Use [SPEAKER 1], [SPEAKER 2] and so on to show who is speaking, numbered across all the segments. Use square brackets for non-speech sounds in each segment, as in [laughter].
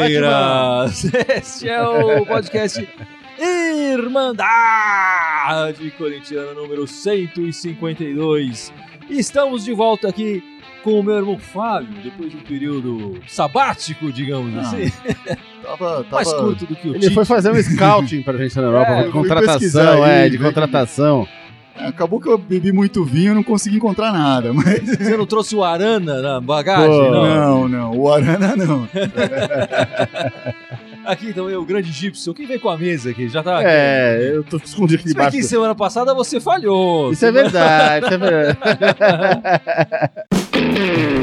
[SPEAKER 1] Palmeiras! Este é o podcast Irmandade Corintiana número 152. Estamos de volta aqui com o meu irmão Fábio, depois de um período sabático, digamos
[SPEAKER 2] Ah,
[SPEAKER 1] assim. [laughs]
[SPEAKER 2] Tava, tava...
[SPEAKER 1] Mais curto do que o
[SPEAKER 3] Ele
[SPEAKER 1] Tite.
[SPEAKER 3] foi fazer um scouting pra gente na Europa,
[SPEAKER 1] É,
[SPEAKER 3] de contratação, é, de
[SPEAKER 2] que-
[SPEAKER 3] contratação.
[SPEAKER 2] Acabou que eu bebi muito vinho e não consegui encontrar nada, [laughs] mas...
[SPEAKER 1] Você não trouxe o Arana na bagagem?
[SPEAKER 3] Pô.
[SPEAKER 1] não.
[SPEAKER 2] Não, não, o Arana não. [laughs]
[SPEAKER 1] Aqui também o grande Gibson. Quem veio com a mesa aqui? Já tá aqui.
[SPEAKER 3] É, eu tô escondido aqui
[SPEAKER 1] Se bem
[SPEAKER 3] debaixo. do-
[SPEAKER 1] semana passada você falhou.
[SPEAKER 3] Isso é verdade, isso é verdade. [laughs]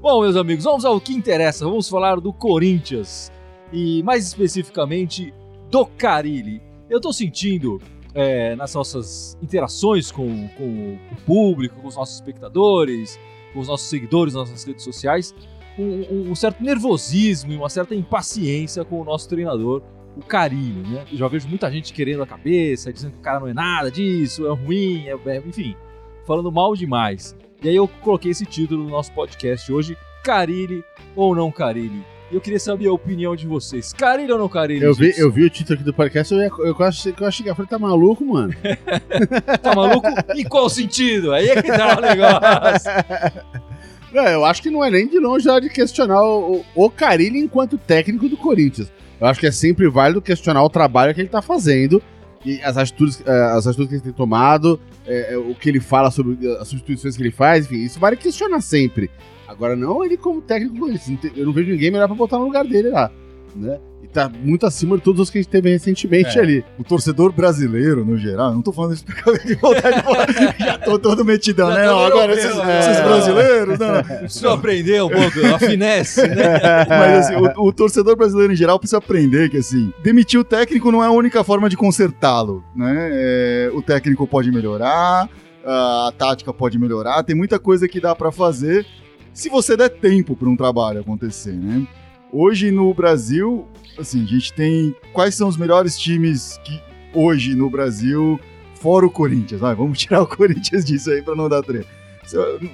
[SPEAKER 1] Bom, meus amigos, vamos ao que interessa. Vamos falar do Corinthians e mais especificamente do Carilli. Eu tô sentindo é, nas nossas interações com, com o público, com os nossos espectadores, com os nossos seguidores nas nossas redes sociais, um, um- certo nervosismo e uma certa impaciência com o nosso treinador, o Carilli, né? Eu já vejo muita gente querendo a cabeça, dizendo que o cara não é nada disso, é ruim, é, é- enfim, falando mal demais. E aí eu coloquei esse título no nosso podcast hoje, Carilli ou não Carilli. E eu queria saber a opinião de vocês. Carilli ou não Carilli?
[SPEAKER 3] Eu vi, eu vi o título aqui do podcast, eu, ia, eu quase eu achei que eu falei, tá maluco, mano? [laughs]
[SPEAKER 1] Tá maluco? em qual sentido? Aí é que tá o negócio. [laughs]
[SPEAKER 3] Não, eu acho que não é nem de longe a hora de questionar o, o, o Carilli enquanto técnico do Corinthians. Eu acho que é sempre válido questionar o trabalho que ele tá fazendo e as atitudes, eh, as atitudes que ele tem tomado, eh, eh, o que ele fala sobre as substituições que ele faz, enfim, isso vale questionar sempre. Agora, não ele como técnico Eu não vejo ninguém melhor pra botar no lugar dele lá, né? E tá muito acima de todos os que a gente teve recentemente
[SPEAKER 2] É.
[SPEAKER 3] ali.
[SPEAKER 2] O torcedor brasileiro, no geral, não tô falando isso por causa de vontade de falar, [laughs] já tô todo metidão, né? Não, agora esses,
[SPEAKER 1] né?
[SPEAKER 2] esses brasileiros, não, não.
[SPEAKER 1] Preciso aprender um pouco a finesse, né? [laughs]
[SPEAKER 2] Mas assim, o, o torcedor brasileiro em geral precisa aprender que assim, demitir o técnico não é a única forma de consertá-lo, né? É, o técnico pode melhorar, a tática pode melhorar, tem muita coisa que dá pra fazer se você der tempo para um trabalho acontecer, né? Hoje no Brasil, assim, a gente tem quais são os melhores times que hoje no Brasil, fora o Corinthians, vai, vamos [laughs] tirar o Corinthians disso aí pra não dar treta.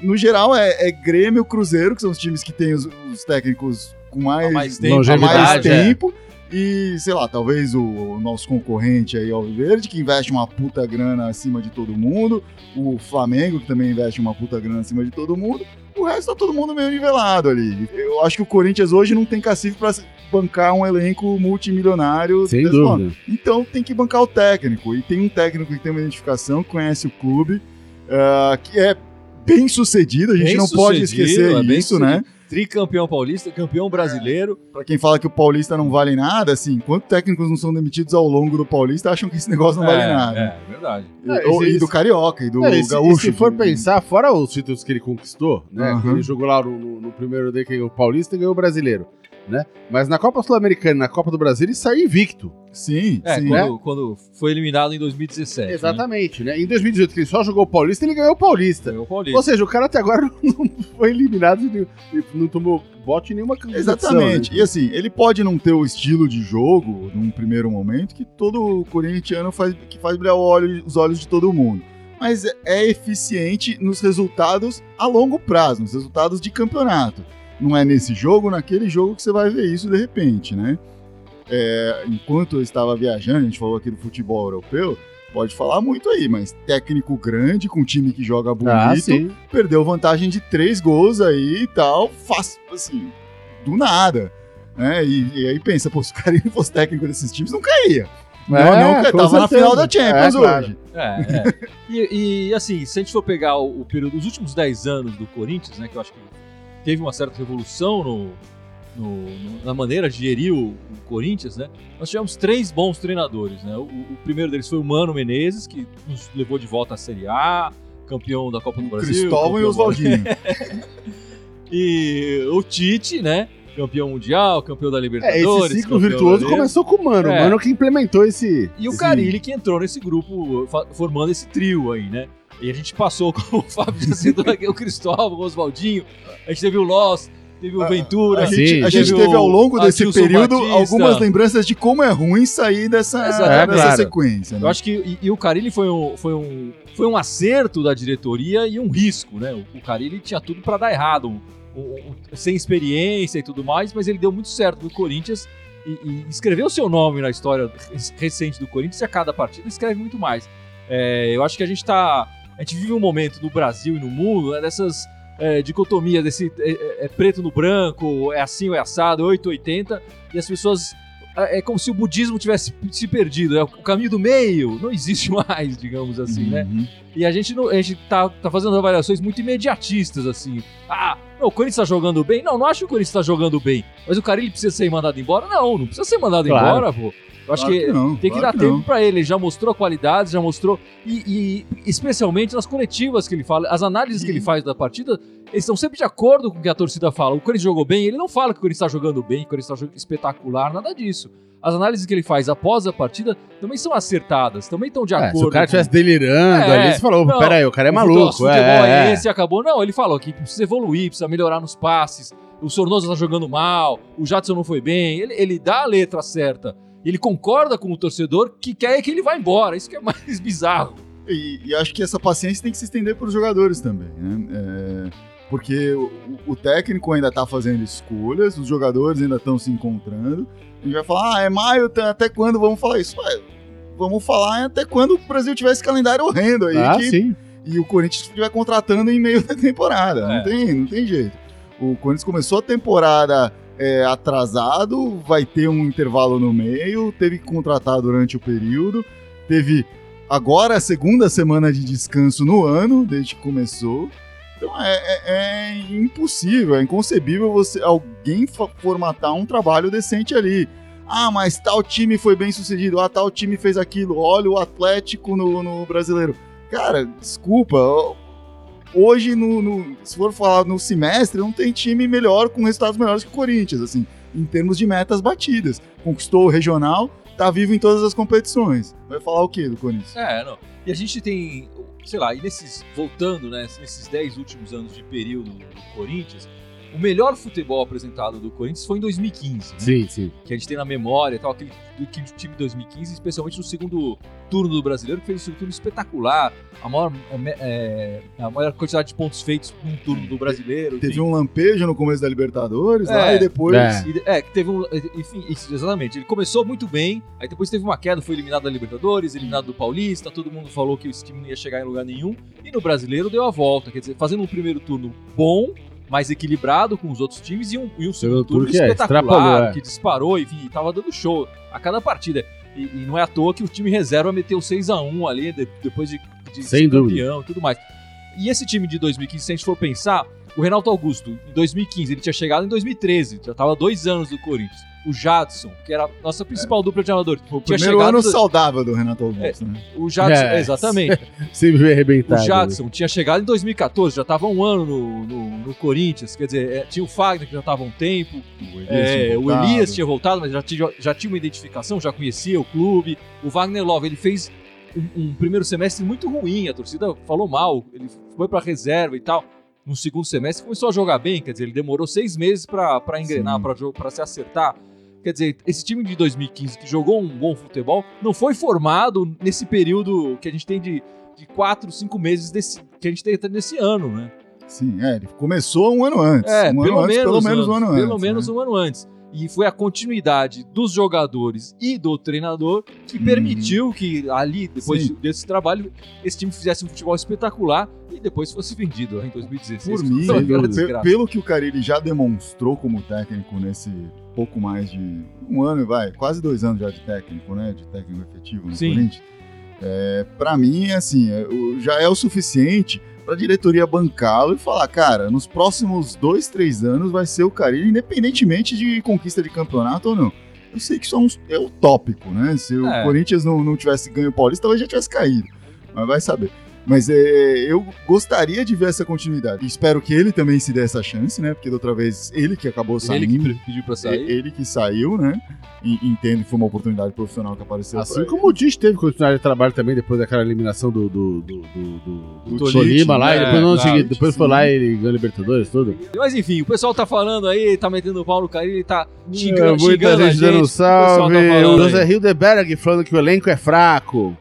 [SPEAKER 2] No geral é, é Grêmio, Cruzeiro, que são os times que têm os, os técnicos com mais,
[SPEAKER 1] mais tempo,
[SPEAKER 2] há mais
[SPEAKER 3] longevidade,
[SPEAKER 1] é.
[SPEAKER 2] tempo. E, sei lá, talvez o, o nosso concorrente aí, Alviverde, que investe uma puta grana acima de todo mundo. O Flamengo, que também investe uma puta grana acima de todo mundo. O resto tá todo mundo meio nivelado ali. Eu acho que o Corinthians hoje não tem cacife pra bancar um elenco multimilionário.
[SPEAKER 3] Sem dúvida.
[SPEAKER 2] Então tem que bancar o técnico. E tem um técnico que tem uma identificação, conhece o clube, ah, que é bem sucedido. A gente
[SPEAKER 1] Bem
[SPEAKER 2] não pode
[SPEAKER 1] sucedido,
[SPEAKER 2] esquecer
[SPEAKER 1] é
[SPEAKER 2] isso, né?
[SPEAKER 1] Tricampeão paulista, campeão brasileiro.
[SPEAKER 2] Pra quem fala que o Paulista não vale nada, assim, quantos técnicos não são demitidos ao longo do Paulista acham que esse negócio não vale
[SPEAKER 1] é,
[SPEAKER 2] nada.
[SPEAKER 1] É, é verdade.
[SPEAKER 2] E,
[SPEAKER 3] É,
[SPEAKER 2] ou-
[SPEAKER 3] esse-
[SPEAKER 2] e do Carioca, e do
[SPEAKER 3] É, e se,
[SPEAKER 2] Gaúcho.
[SPEAKER 3] e se for
[SPEAKER 2] do-
[SPEAKER 3] pensar, fora os títulos que ele conquistou, né? Que Ele jogou lá no, no- no primeiro dele, que ganhou o Paulista e ganhou o Brasileiro, né? Mas na Copa Sul-Americana e na Copa do Brasil ele saiu invicto.
[SPEAKER 2] Sim,
[SPEAKER 1] É,
[SPEAKER 2] sim.
[SPEAKER 1] quando, quando foi eliminado em 2017.
[SPEAKER 3] Exatamente, né? Em 2018, que ele só jogou o Paulista, ele ganhou o Paulista.
[SPEAKER 1] Né? Ganhou o Paulista.
[SPEAKER 3] Ou seja, o cara até agora [laughs] não foi eliminado, e não tomou bote em nenhuma competição,
[SPEAKER 2] Exatamente.
[SPEAKER 3] né?
[SPEAKER 2] E assim, ele pode não ter o estilo de jogo num primeiro momento que todo corintiano faz, que faz brilhar olho- os olhos de todo mundo. Mas é- é eficiente nos resultados a longo prazo, nos resultados de campeonato. Não é nesse jogo, naquele jogo que você vai ver isso de repente, né? É, enquanto eu estava viajando, a gente falou aqui do futebol europeu, pode falar muito aí, mas técnico grande, com time que joga bonito,
[SPEAKER 3] Ah, sim.
[SPEAKER 2] perdeu vantagem de três gols aí e tal, faz, assim, do nada. Né? E, e aí pensa, pô, se o cara não [laughs] fosse técnico desses times, não caía. Não,
[SPEAKER 3] É,
[SPEAKER 2] não, tava na
[SPEAKER 3] certeza.
[SPEAKER 2] final da Champions
[SPEAKER 3] É, claro.
[SPEAKER 2] hoje.
[SPEAKER 1] É, é. [laughs] E, e, assim, se a gente for pegar o, o período, os últimos 10 anos do Corinthians, né, que eu acho que teve uma certa revolução no, no- na maneira de gerir o, o Corinthians, né? Nós tivemos três bons treinadores, né? O, o primeiro deles foi o Mano Menezes, que nos levou de volta à Série A, campeão da Copa do Brasil.
[SPEAKER 2] Cristóvão e Oswaldinho. [laughs]
[SPEAKER 1] E o Tite, né? Campeão mundial, campeão da
[SPEAKER 3] É,
[SPEAKER 1] Libertadores.
[SPEAKER 3] esse ciclo virtuoso
[SPEAKER 1] brasileiro.
[SPEAKER 3] começou com o Mano.
[SPEAKER 1] É.
[SPEAKER 3] O Mano que implementou esse.
[SPEAKER 1] E o Carilli que entrou nesse grupo, formando esse trio aí, né? E a gente passou, [laughs] como o Fábio aqui, o Cristóvão, o Oswaldinho, a gente teve o Loss, teve o Ventura.
[SPEAKER 2] A gente,
[SPEAKER 3] Sim,
[SPEAKER 2] a gente
[SPEAKER 1] teve
[SPEAKER 2] ao longo desse
[SPEAKER 1] Adilson
[SPEAKER 2] período
[SPEAKER 1] Batista.
[SPEAKER 2] algumas lembranças de como é ruim sair dessa.
[SPEAKER 3] É,
[SPEAKER 2] dessa
[SPEAKER 3] claro.
[SPEAKER 2] sequência. né?
[SPEAKER 1] Eu acho que e, e o Carilli foi um, foi, um, foi um acerto da diretoria e um risco, né? O, o Carilli tinha tudo para dar errado, um- um- um- sem experiência e tudo mais, mas ele deu muito certo no Corinthians e, e escreveu seu nome na história recente do Corinthians e a cada partida escreve muito mais. É, eu acho que a gente tá. A gente vive um momento no Brasil e no mundo né, dessas é, dicotomias, desse é, é- é preto no branco, é assim ou é assado, 880, e as pessoas é é como se o budismo tivesse se perdido. É o caminho do meio não existe [laughs] mais, digamos assim, né?
[SPEAKER 2] Uhum.
[SPEAKER 1] E a gente, não, a gente tá, tá fazendo avaliações muito imediatistas, assim. Ah, não, o Corinthians tá jogando bem? Não, não acho que o Corinthians tá jogando bem. Mas o cara ele precisa ser mandado embora? Não, não precisa ser mandado
[SPEAKER 3] Claro.
[SPEAKER 1] embora, pô. Eu acho
[SPEAKER 2] Claro
[SPEAKER 1] que,
[SPEAKER 2] não,
[SPEAKER 1] tem que
[SPEAKER 2] claro
[SPEAKER 1] dar tempo
[SPEAKER 2] não.
[SPEAKER 1] pra ele. Ele já mostrou qualidades, já mostrou. E, e especialmente nas coletivas que ele fala, as análises que ele faz da partida, eles estão sempre de acordo com o que a torcida fala. O Corinthians jogou bem, ele não fala que o Corinthians está jogando bem, que o Corinthians está jogando espetacular, nada disso. As análises que ele faz após a partida também são acertadas, também estão de
[SPEAKER 3] É,
[SPEAKER 1] acordo.
[SPEAKER 3] se o cara
[SPEAKER 1] com-
[SPEAKER 3] estivesse delirando
[SPEAKER 1] É,
[SPEAKER 3] ali, você falou,
[SPEAKER 1] não,
[SPEAKER 3] pera aí, o cara é
[SPEAKER 1] o
[SPEAKER 3] maluco.
[SPEAKER 1] futebol
[SPEAKER 3] é,
[SPEAKER 1] é,
[SPEAKER 3] é.
[SPEAKER 1] esse e acabou. Não, ele falou que precisa evoluir, precisa melhorar nos passes. O Sornosa tá jogando mal, o Jadson não foi bem. Ele, ele dá a letra certa. Ele concorda com o torcedor que quer que ele vá embora. Isso que é mais bizarro.
[SPEAKER 2] E, e acho que essa paciência tem que se estender para os jogadores também, né? É, porque o, o técnico ainda está fazendo escolhas, os jogadores ainda estão se encontrando. A gente vai falar, ah, é maio, tá- até quando vamos falar isso? Ué, vamos falar até quando o Brasil tiver esse calendário horrendo aí,
[SPEAKER 3] Ah,
[SPEAKER 2] que-
[SPEAKER 3] sim.
[SPEAKER 2] e o Corinthians estiver contratando em meio [laughs] da temporada.
[SPEAKER 1] É.
[SPEAKER 2] Não, tem, não tem jeito. O Corinthians começou a temporada é, atrasado, vai ter um intervalo no meio, teve que contratar durante o período, teve agora a segunda semana de descanso no ano, desde que começou. Então é, é- é impossível, é inconcebível você alguém formatar um trabalho decente ali. Ah, mas tal time foi bem sucedido, ah, tal time fez aquilo, olha o Atlético no, no brasileiro. Cara, desculpa. Hoje, no, no- se for falar no semestre, não tem time melhor, com resultados melhores que o Corinthians, assim, em termos de metas batidas. Conquistou o regional, tá vivo em todas as competições. Vai falar o quê do Corinthians?
[SPEAKER 1] É, não. E a gente tem, sei lá, e nesses, voltando, né, nesses 10 últimos anos de período do Corinthians, o melhor futebol apresentado do Corinthians foi em 2015, né?
[SPEAKER 3] Sim, sim.
[SPEAKER 1] que a gente tem na memória e tal, aquele, aquele time de 2015, especialmente no segundo turno do brasileiro, que fez um segundo turno espetacular, a maior, é, a maior quantidade de pontos feitos num turno do brasileiro.
[SPEAKER 2] Teve
[SPEAKER 1] enfim.
[SPEAKER 2] um lampejo no começo da Libertadores,
[SPEAKER 1] É,
[SPEAKER 2] lá, e depois...
[SPEAKER 3] é.
[SPEAKER 1] E É, que teve um. Enfim, isso, exatamente. Ele começou muito bem, aí depois teve uma queda, foi eliminado da Libertadores, eliminado do Paulista, todo mundo falou que esse time não ia chegar em lugar nenhum. E no brasileiro deu a volta, quer dizer, fazendo um primeiro turno bom, mais equilibrado com os outros times, e um, e um segundo turno
[SPEAKER 3] que
[SPEAKER 1] espetacular,
[SPEAKER 3] é.
[SPEAKER 1] que disparou, enfim, tava dando show a cada partida. E, e não é à toa que o time reserva meteu 6x1 ali, de- depois de, de
[SPEAKER 3] Sem
[SPEAKER 1] campeão e tudo mais. E esse time de 2015, se a gente for pensar, o Renato Augusto, em 2015, ele tinha chegado em 2013, já estava dois anos do Corinthians. O Jadson, que era a nossa principal dupla de amadores.
[SPEAKER 2] O
[SPEAKER 1] tinha
[SPEAKER 2] primeiro ano
[SPEAKER 1] do-
[SPEAKER 2] saudável do Renato Augusto, né?
[SPEAKER 1] O Jadson,
[SPEAKER 3] É.
[SPEAKER 1] exatamente. [laughs]
[SPEAKER 3] Sempre veio
[SPEAKER 1] O
[SPEAKER 3] arrebentado.
[SPEAKER 1] Jadson tinha chegado em 2014, já estava um ano no, no- no Corinthians. Quer dizer, é, tinha o Fagner, que já estava há um tempo.
[SPEAKER 2] O Elias,
[SPEAKER 1] É,
[SPEAKER 2] tinha
[SPEAKER 1] o
[SPEAKER 2] voltado.
[SPEAKER 1] Elias tinha voltado, mas já tinha, já tinha uma identificação, já conhecia o clube. O Wagner Love, ele fez um, um primeiro semestre muito ruim, a torcida falou mal, ele foi pra reserva e tal. No segundo semestre começou a jogar bem, quer dizer, ele demorou seis meses pra engrenar, pra se acertar. Quer dizer, esse time de 2015 que jogou um bom futebol não foi formado nesse período que a gente tem de, de quatro, cinco meses desse, que a gente tem até nesse ano, né?
[SPEAKER 2] Sim, é, ele começou um ano antes.
[SPEAKER 1] É,
[SPEAKER 2] um
[SPEAKER 1] pelo,
[SPEAKER 2] ano antes,
[SPEAKER 1] menos,
[SPEAKER 2] pelo menos um ano antes.
[SPEAKER 1] Pelo menos
[SPEAKER 2] né?
[SPEAKER 1] um ano antes. E foi a continuidade dos jogadores e do treinador que
[SPEAKER 2] Uhum.
[SPEAKER 1] permitiu que ali, depois
[SPEAKER 2] Sim.
[SPEAKER 1] desse trabalho, esse time fizesse um futebol espetacular e depois fosse vendido em 2016.
[SPEAKER 2] Por mim, pelo, pelo que o Carilli já demonstrou como técnico nesse pouco mais de um ano, vai, quase dois anos já de técnico, né? De técnico efetivo no
[SPEAKER 1] Sim.
[SPEAKER 2] Corinthians. É, para mim, assim, é, já é o suficiente para a diretoria bancá-lo e falar, cara, nos próximos dois, três anos vai ser o Carilli, independentemente de conquista de campeonato ou não. Eu sei que isso é, um, é utópico, né? Se o
[SPEAKER 1] É.
[SPEAKER 2] Corinthians não, não tivesse ganho o Paulista, talvez já tivesse caído. Mas vai saber. Mas é, eu gostaria de ver essa continuidade. Espero que ele também se dê essa chance, né? Porque da outra vez ele que acabou saindo.
[SPEAKER 1] Ele que pediu pra sair.
[SPEAKER 2] Ele que saiu, né? E entendo que foi uma oportunidade profissional que apareceu.
[SPEAKER 3] Assim como o Dish teve continuidade de trabalho também depois daquela eliminação do, do, do, do, do,
[SPEAKER 2] Do
[SPEAKER 3] Tolima lá.
[SPEAKER 1] né?
[SPEAKER 3] e depois, no ano
[SPEAKER 1] Claro,
[SPEAKER 3] seguinte- depois foi lá e ele ganhou Libertadores, tudo.
[SPEAKER 1] Mas enfim, o pessoal tá falando aí, tá metendo o pau no Carilli, tá xingando,
[SPEAKER 3] É, muita
[SPEAKER 1] xingando a
[SPEAKER 3] gente dando salve.
[SPEAKER 1] tá falando
[SPEAKER 3] o. José Hildeberg falando que o elenco é fraco.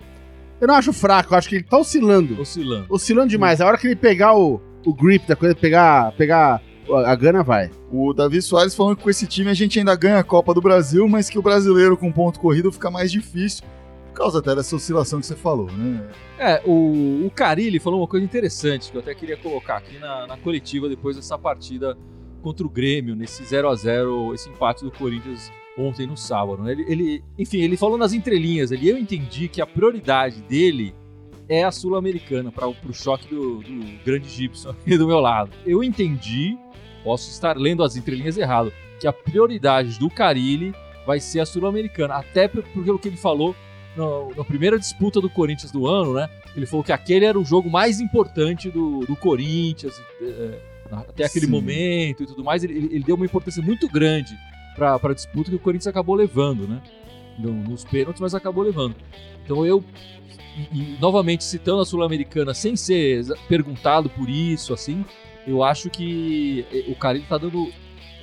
[SPEAKER 3] Eu não acho fraco, eu acho que ele tá oscilando.
[SPEAKER 1] Oscilando.
[SPEAKER 3] Oscilando demais. A hora que ele pegar o, o grip da coisa, pegar, pegar a a gana, vai.
[SPEAKER 2] O Davi Soares falando que com esse time a gente ainda ganha a Copa do Brasil, mas que o brasileiro com ponto corrido fica mais difícil. Por causa até dessa oscilação que você falou, né?
[SPEAKER 1] É, o, o Carilli falou uma coisa interessante que eu até queria colocar aqui na, na coletiva depois dessa partida contra o Grêmio, nesse 0 a 0 esse empate do Corinthians ontem no sábado. né? Ele, ele- enfim, ele falou nas entrelinhas, ele, eu entendi que a prioridade dele é a Sul-Americana, para o choque do, do grande Gibson [laughs] aqui do meu lado. Eu entendi, posso estar lendo as entrelinhas errado, que a prioridade do Carilli vai ser a Sul-Americana, até por- porque o que ele falou no- na primeira disputa do Corinthians do ano, né? Ele falou que aquele era o jogo mais importante do, do Corinthians, é, até aquele
[SPEAKER 2] Sim.
[SPEAKER 1] momento e tudo mais. Ele- ele deu uma importância muito grande para a disputa que o Corinthians acabou levando, né? No- nos pênaltis, mas acabou levando. Então eu, e, e, novamente citando a Sul-Americana, sem ser perguntado por isso, assim, eu acho que eh, o Carilli tá dando.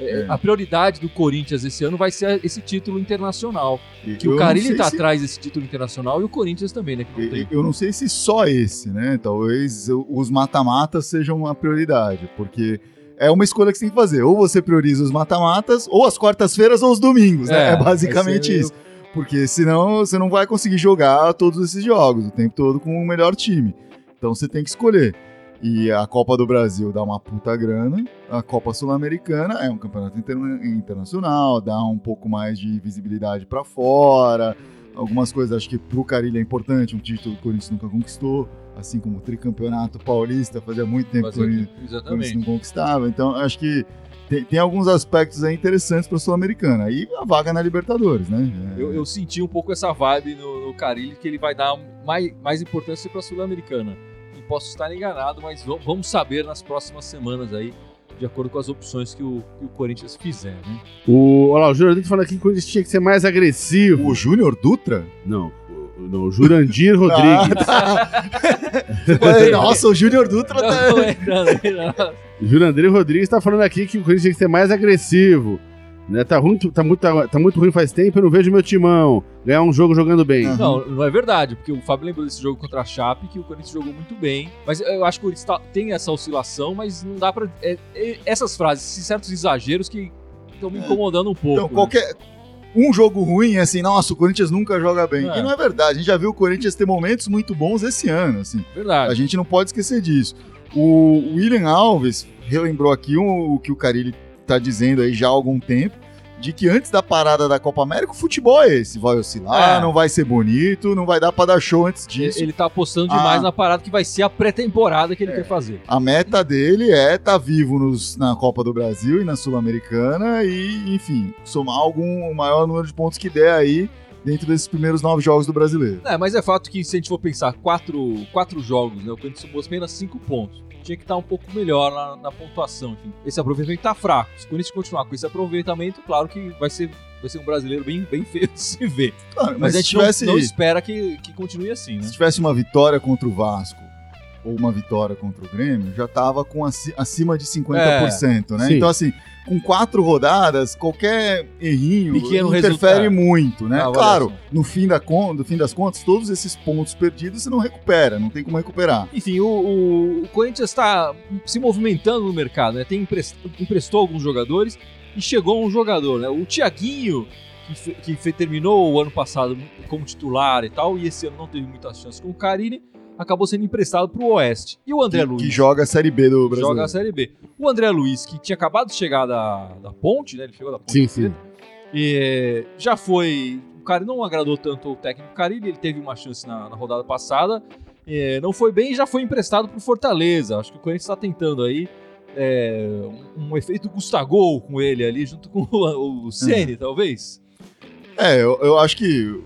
[SPEAKER 1] eh,
[SPEAKER 2] É.
[SPEAKER 1] A prioridade do Corinthians esse ano vai ser esse título internacional. Que
[SPEAKER 2] Eu
[SPEAKER 1] o Carilli
[SPEAKER 2] sei
[SPEAKER 1] tá
[SPEAKER 2] se-
[SPEAKER 1] atrás desse título internacional e o Corinthians também, né? Que.
[SPEAKER 2] Eu eu não sei se só esse, né? Talvez os mata-matas sejam uma prioridade, porque é uma escolha que você tem que fazer. Ou você prioriza os mata-matas, ou as quartas-feiras ou os domingos, né?
[SPEAKER 1] É,
[SPEAKER 2] É basicamente isso. Porque senão você não vai conseguir jogar todos esses jogos o tempo todo com o melhor time. Então você tem que escolher. E a Copa do Brasil dá uma puta grana, a Copa Sul-Americana é um campeonato interna- internacional, dá um pouco mais de visibilidade pra fora. Algumas coisas acho que pro Carilho é importante, um título que o Corinthians nunca conquistou, assim como o tricampeonato paulista, fazia muito tempo que o Corinthians o Corinthians
[SPEAKER 1] Exatamente.
[SPEAKER 2] não conquistava. Então, acho que tem, tem alguns aspectos aí interessantes para a Sul-Americana. E a vaga na Libertadores, né? É,
[SPEAKER 1] Eu, eu senti um pouco essa vibe no, no Carilli, que ele vai dar mais, mais importância para a Sul-Americana. E posso estar enganado, mas vamos saber nas próximas semanas aí, de acordo com as opções que o, que o Corinthians fizer, né?
[SPEAKER 3] O, olha lá, o Jurandir falando aqui que o Corinthians tinha que ser mais agressivo.
[SPEAKER 2] O Júnior Dutra?
[SPEAKER 3] Não, não, Jurandir Rodrigues.
[SPEAKER 2] Ué, [laughs] Nossa, o Júnior Dutra tá...
[SPEAKER 1] Não, é.
[SPEAKER 3] Jurandir Rodrigues tá falando aqui que o Corinthians tinha que ser mais agressivo. Né? Tá, ruim, tá, muito, tá, tá muito ruim faz tempo, eu não vejo meu timão ganhar um jogo jogando bem.
[SPEAKER 2] Ah.
[SPEAKER 1] Não, não é verdade, porque o Fábio lembrou desse jogo contra a Chape, que o Corinthians jogou muito bem. Mas eu acho que o Corinthians tá- tem essa oscilação, mas não dá pra. é- é- essas frases, esses certos exageros que estão me incomodando um pouco.
[SPEAKER 2] Então,
[SPEAKER 1] né?
[SPEAKER 2] Um jogo ruim é assim, nossa, o Corinthians nunca joga bem.
[SPEAKER 1] É.
[SPEAKER 2] E não é verdade. A gente já viu o Corinthians ter momentos muito bons esse ano, assim. A
[SPEAKER 1] Verdade.
[SPEAKER 2] gente não pode esquecer disso. O William Alves relembrou aqui o, o que o Carilli tá dizendo aí já há algum tempo, de que antes da parada da Copa América, o futebol é esse. Vai oscilar,
[SPEAKER 1] É.
[SPEAKER 2] não vai ser bonito, não vai dar pra dar show antes disso.
[SPEAKER 1] Ele tá apostando demais
[SPEAKER 2] Ah.
[SPEAKER 1] na parada que vai ser a pré-temporada que ele
[SPEAKER 2] É.
[SPEAKER 1] quer fazer.
[SPEAKER 2] A meta dele é estar vivo nos- na Copa do Brasil e na Sul-Americana e, enfim, somar algum o maior número de pontos que der aí dentro desses primeiros nove jogos do brasileiro.
[SPEAKER 1] É, mas é fato que se a gente for pensar quatro, quatro jogos, né? O Corinthians somou apenas cinco pontos. Tinha que estar um pouco melhor na, na pontuação. Enfim, esse aproveitamento tá fraco. Se o Corinthians continuar com esse aproveitamento, claro que vai ser, vai ser um brasileiro bem, bem [laughs] feio de se ver.
[SPEAKER 2] Claro,
[SPEAKER 1] Mas,
[SPEAKER 2] mas
[SPEAKER 1] a gente não-
[SPEAKER 2] tivesse,
[SPEAKER 1] não, espera que, que continue assim, né?
[SPEAKER 2] se tivesse uma vitória contra o Vasco ou uma vitória contra o Grêmio, já tava com aci- acima de 50%, né?
[SPEAKER 3] Sim.
[SPEAKER 2] Então, assim, com quatro rodadas, qualquer errinho
[SPEAKER 1] Pequeno
[SPEAKER 2] interfere
[SPEAKER 1] resultado.
[SPEAKER 2] muito, né?
[SPEAKER 1] Na
[SPEAKER 2] Claro, no fim, da con no fim das contas, todos esses pontos perdidos você não recupera, não tem como recuperar.
[SPEAKER 1] Enfim, o, o- o Corinthians está se movimentando no mercado, né? Tem emprest- emprestou alguns jogadores e chegou um jogador, né? O Thiaguinho, que, que terminou o ano passado como titular e tal, e esse ano não teve muitas chances com o Carini, acabou sendo emprestado para o Oeste. E o André
[SPEAKER 2] Que,
[SPEAKER 1] Luiz
[SPEAKER 2] que joga a Série B do Brasil.
[SPEAKER 1] joga a Série B. O André Luiz, que tinha acabado de chegar da, da Ponte, né? Ele chegou da Ponte.
[SPEAKER 3] Sim, sim.
[SPEAKER 1] E eh, já foi. O cara não agradou tanto o técnico Carilli, ele teve uma chance na, na rodada passada. eh, não foi bem e já foi emprestado pro Fortaleza. Acho que o Corinthians está tentando aí eh, um, um efeito Gustagol com ele ali, junto com o, o Ceni, talvez.
[SPEAKER 2] É, eu, eu acho que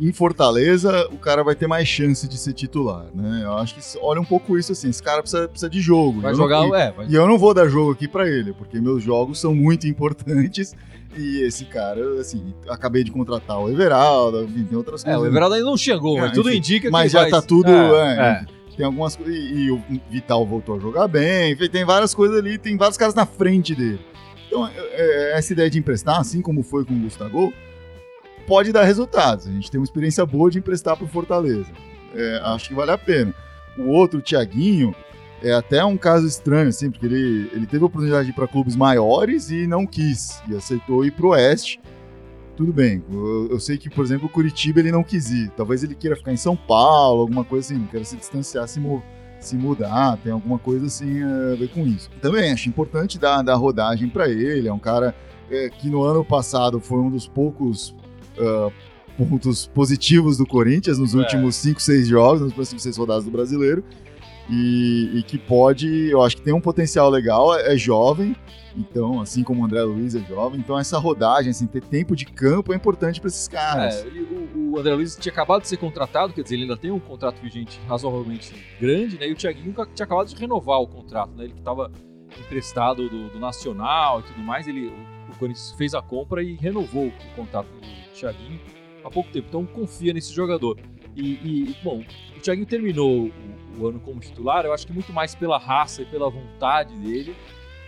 [SPEAKER 2] em- Fortaleza o cara vai ter mais chance de ser titular, né? Eu acho que olha um pouco isso assim, esse cara precisa, precisa de jogo.
[SPEAKER 1] Vai
[SPEAKER 2] Eu não-
[SPEAKER 1] jogar,
[SPEAKER 2] e-
[SPEAKER 1] é, vai
[SPEAKER 2] E eu não vou dar jogo aqui pra ele, porque meus jogos são muito importantes. E esse cara, assim, acabei de contratar o Everaldo, tem outras
[SPEAKER 1] É,
[SPEAKER 2] coisas.
[SPEAKER 1] o Everaldo ainda não chegou, mas
[SPEAKER 2] É,
[SPEAKER 1] tudo
[SPEAKER 2] enfim,
[SPEAKER 1] indica que
[SPEAKER 2] Mas já
[SPEAKER 1] vai-
[SPEAKER 2] tá tudo.
[SPEAKER 1] É.
[SPEAKER 2] é,
[SPEAKER 3] é.
[SPEAKER 2] Tem algumas coisas. E, e o Vital voltou a jogar bem, tem várias coisas ali, tem vários caras na frente dele. Então, é, é, essa ideia de emprestar, assim como foi com o Gustavo, pode dar resultados. A gente tem uma experiência boa de emprestar pro Fortaleza. É, acho que vale a pena. O outro, o Thiaguinho, é até um caso estranho, assim, porque ele, ele teve a oportunidade de ir para clubes maiores e não quis, e aceitou ir pro Oeste. Tudo bem, eu, eu sei que, por exemplo, o Curitiba ele não quis ir. Talvez ele queira ficar em São Paulo, alguma coisa assim, queira se distanciar, se, se mudar, tem alguma coisa assim a ver com isso. Também acho importante dar, dar rodagem para ele, é um cara é, que no ano passado foi um dos poucos ah, pontos positivos do Corinthians nos
[SPEAKER 1] É.
[SPEAKER 2] últimos 5, 6 jogos, nas próximas 6 rodadas do Brasileiro. E, e que pode, eu acho que tem um potencial legal, é, é jovem, então, assim como o André Luiz é jovem, então essa rodagem, assim, ter tempo de campo é importante para esses caras.
[SPEAKER 1] É, o, o André Luiz tinha acabado de ser contratado, quer dizer, ele ainda tem um contrato vigente razoavelmente grande, né? E o Thiaguinho tinha acabado de renovar o contrato, né? Ele que estava emprestado do, do Nacional e tudo mais, ele, o, o Corinthians fez a compra e renovou o contrato do Thiaguinho há pouco tempo. Então confia nesse jogador. E, e, bom, o Thiaguinho terminou o, o ano como titular, eu acho que muito mais pela raça e pela vontade dele,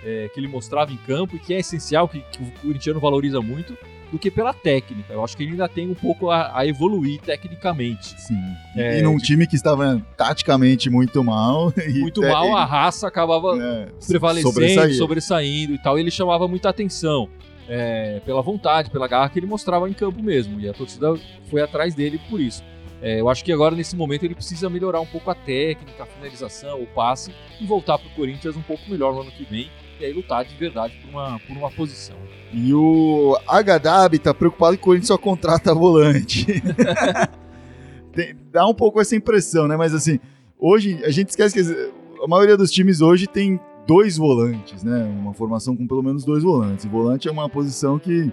[SPEAKER 1] é, que ele mostrava em campo e que é essencial, que, que o corintiano valoriza muito, do que pela técnica. Eu acho que ele ainda tem um pouco a, a evoluir tecnicamente.
[SPEAKER 2] Sim.
[SPEAKER 1] É,
[SPEAKER 2] e num
[SPEAKER 1] de-
[SPEAKER 2] time que estava taticamente muito mal. [laughs]
[SPEAKER 1] Muito
[SPEAKER 2] te-
[SPEAKER 1] mal, a raça acabava
[SPEAKER 2] é,
[SPEAKER 1] prevalecendo, sobressaindo e tal, e ele chamava muita atenção. É, pela vontade, pela garra que ele mostrava em campo mesmo. E a torcida foi atrás dele por isso. É, eu acho que agora, nesse momento, ele precisa melhorar um pouco a técnica, a finalização, o passe e voltar para o Corinthians um pouco melhor no ano que vem. E aí lutar de verdade por uma, por uma posição.
[SPEAKER 2] E o Agadabi tá preocupado que o Corinthians só contrata volante. [laughs] Tem- dá um pouco essa impressão, né? Mas assim, hoje a gente esquece que a maioria dos times hoje tem dois volantes, né? Uma formação com pelo menos dois volantes. E volante é uma posição que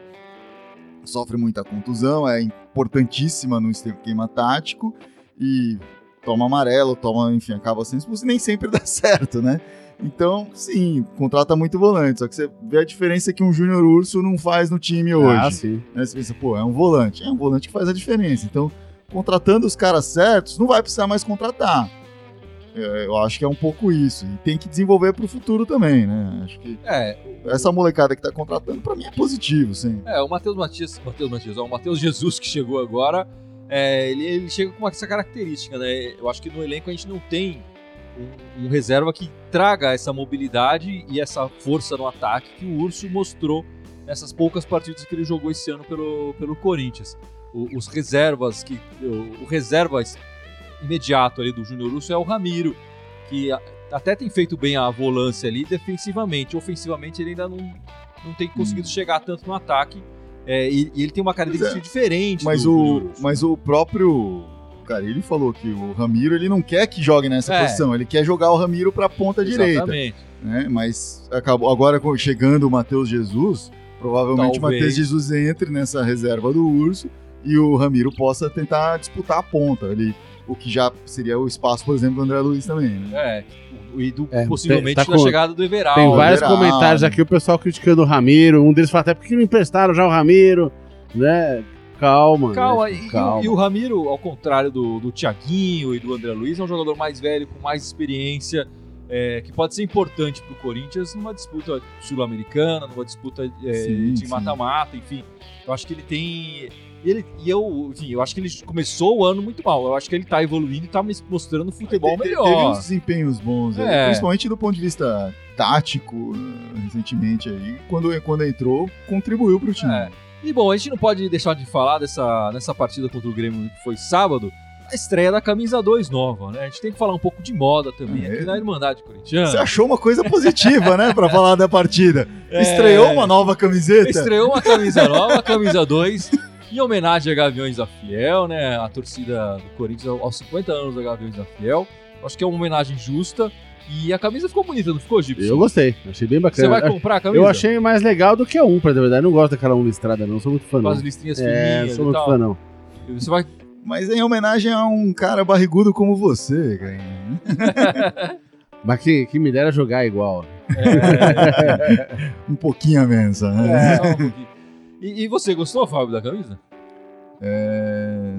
[SPEAKER 2] sofre muita contusão, é importantíssima no esquema tático e toma amarelo, toma, enfim, acaba sendo expulso e nem sempre [laughs] dá certo, né? Então, sim, contrata muito volante, só que você vê a diferença que um Júnior Urso não faz no time hoje.
[SPEAKER 3] Ah, sim.
[SPEAKER 2] Né? Você pensa, pô, é um volante. É um volante que faz a diferença. Então, contratando os caras certos, não vai precisar mais contratar. Eu acho que é um pouco isso. E tem que desenvolver pro futuro também, né? Acho que
[SPEAKER 1] É,
[SPEAKER 2] essa molecada que tá contratando, pra mim, é positivo, sim.
[SPEAKER 1] É, o Matheus Matias, Matheus Matias, ó, o Matheus Jesus que chegou agora, é, ele, ele chega com essa característica, né? Eu acho que no elenco a gente não tem um, um reserva que traga essa mobilidade e essa força no ataque que o Urso mostrou nessas poucas partidas que ele jogou esse ano pelo, pelo Corinthians. O- os reservas que o, o reserva imediato ali do Júnior Urso é o Ramiro, que a- até tem feito bem a volância ali defensivamente. Ofensivamente ele ainda não, não tem conseguido chegar tanto no ataque. É, e, e ele tem uma característica diferente.
[SPEAKER 2] Mas
[SPEAKER 1] do
[SPEAKER 2] o, mas o próprio. Cara, ele falou que o Ramiro ele não quer que jogue nessa
[SPEAKER 1] É.
[SPEAKER 2] posição, ele quer jogar o Ramiro pra ponta direita.
[SPEAKER 1] Exatamente.
[SPEAKER 2] Né? Mas acabou, agora chegando o Matheus Jesus, provavelmente o
[SPEAKER 1] Talvez.
[SPEAKER 2] Matheus Jesus entre nessa reserva do Urso e o Ramiro possa tentar disputar a ponta ali. O que já seria o espaço, por exemplo, do André Luiz também. Né?
[SPEAKER 1] É, e do,
[SPEAKER 3] É,
[SPEAKER 1] possivelmente
[SPEAKER 3] tá com-
[SPEAKER 1] chegada do Everaldo.
[SPEAKER 3] Tem vários
[SPEAKER 2] Everaldo.
[SPEAKER 3] comentários aqui, o pessoal criticando o Ramiro. Um deles fala até porque não emprestaram já o Ramiro, né? Calma.
[SPEAKER 1] Calma,
[SPEAKER 3] né?
[SPEAKER 1] e,
[SPEAKER 3] Calma.
[SPEAKER 1] e o Ramiro, ao contrário do, do Thiaguinho e do André Luiz, é um jogador mais velho, com mais experiência, é, que pode ser importante para o Corinthians numa disputa sul-americana, numa disputa é,
[SPEAKER 2] Sim,
[SPEAKER 1] de mata-mata, enfim. Eu acho que ele tem. E, ele, e eu, enfim, eu acho que ele começou o ano muito mal. Eu acho que ele tá evoluindo e tá mostrando futebol
[SPEAKER 2] Te- te-
[SPEAKER 1] melhor.
[SPEAKER 2] Teve uns desempenhos bons, aí,
[SPEAKER 1] É.
[SPEAKER 2] principalmente do ponto de vista tático, eh, recentemente aí. Quando, quando entrou, contribuiu pro time.
[SPEAKER 1] É. E bom, a gente não pode deixar de falar dessa, nessa partida contra o Grêmio que foi sábado, a estreia da camisa 2 nova, né? A gente tem que falar um pouco de moda também,
[SPEAKER 2] É.
[SPEAKER 1] aqui na Irmandade Corintiana.
[SPEAKER 2] Você achou uma coisa positiva, né, pra falar da partida. [laughs]
[SPEAKER 1] É.
[SPEAKER 2] Estreou uma nova camiseta.
[SPEAKER 1] Estreou uma camisa nova, a camisa 2, [laughs] em homenagem a Gaviões da Fiel, né? A torcida do Corinthians aos 50 anos da Gaviões da Fiel. Acho que é uma homenagem justa. E a camisa ficou bonita, não ficou, Gibson?
[SPEAKER 3] Eu gostei, achei bem
[SPEAKER 1] Você
[SPEAKER 3] bacana.
[SPEAKER 1] vai comprar a camisa?
[SPEAKER 3] Eu achei mais legal do que a um, pra verdade. Eu não gosto daquela um listrada, não. Sou muito fã,
[SPEAKER 1] Com
[SPEAKER 3] não.
[SPEAKER 1] as listrinhas
[SPEAKER 3] É,
[SPEAKER 1] fininhas
[SPEAKER 3] sou
[SPEAKER 1] e
[SPEAKER 3] muito
[SPEAKER 1] tal.
[SPEAKER 3] fã, não.
[SPEAKER 1] Você vai.
[SPEAKER 2] Mas em homenagem a um cara barrigudo como você, cara. [laughs]
[SPEAKER 3] Mas que, que me dera jogar igual. [laughs]
[SPEAKER 2] Um pouquinho a menos, né?
[SPEAKER 1] Só um pouquinho. E, e você gostou, Fábio, da camisa?
[SPEAKER 2] É...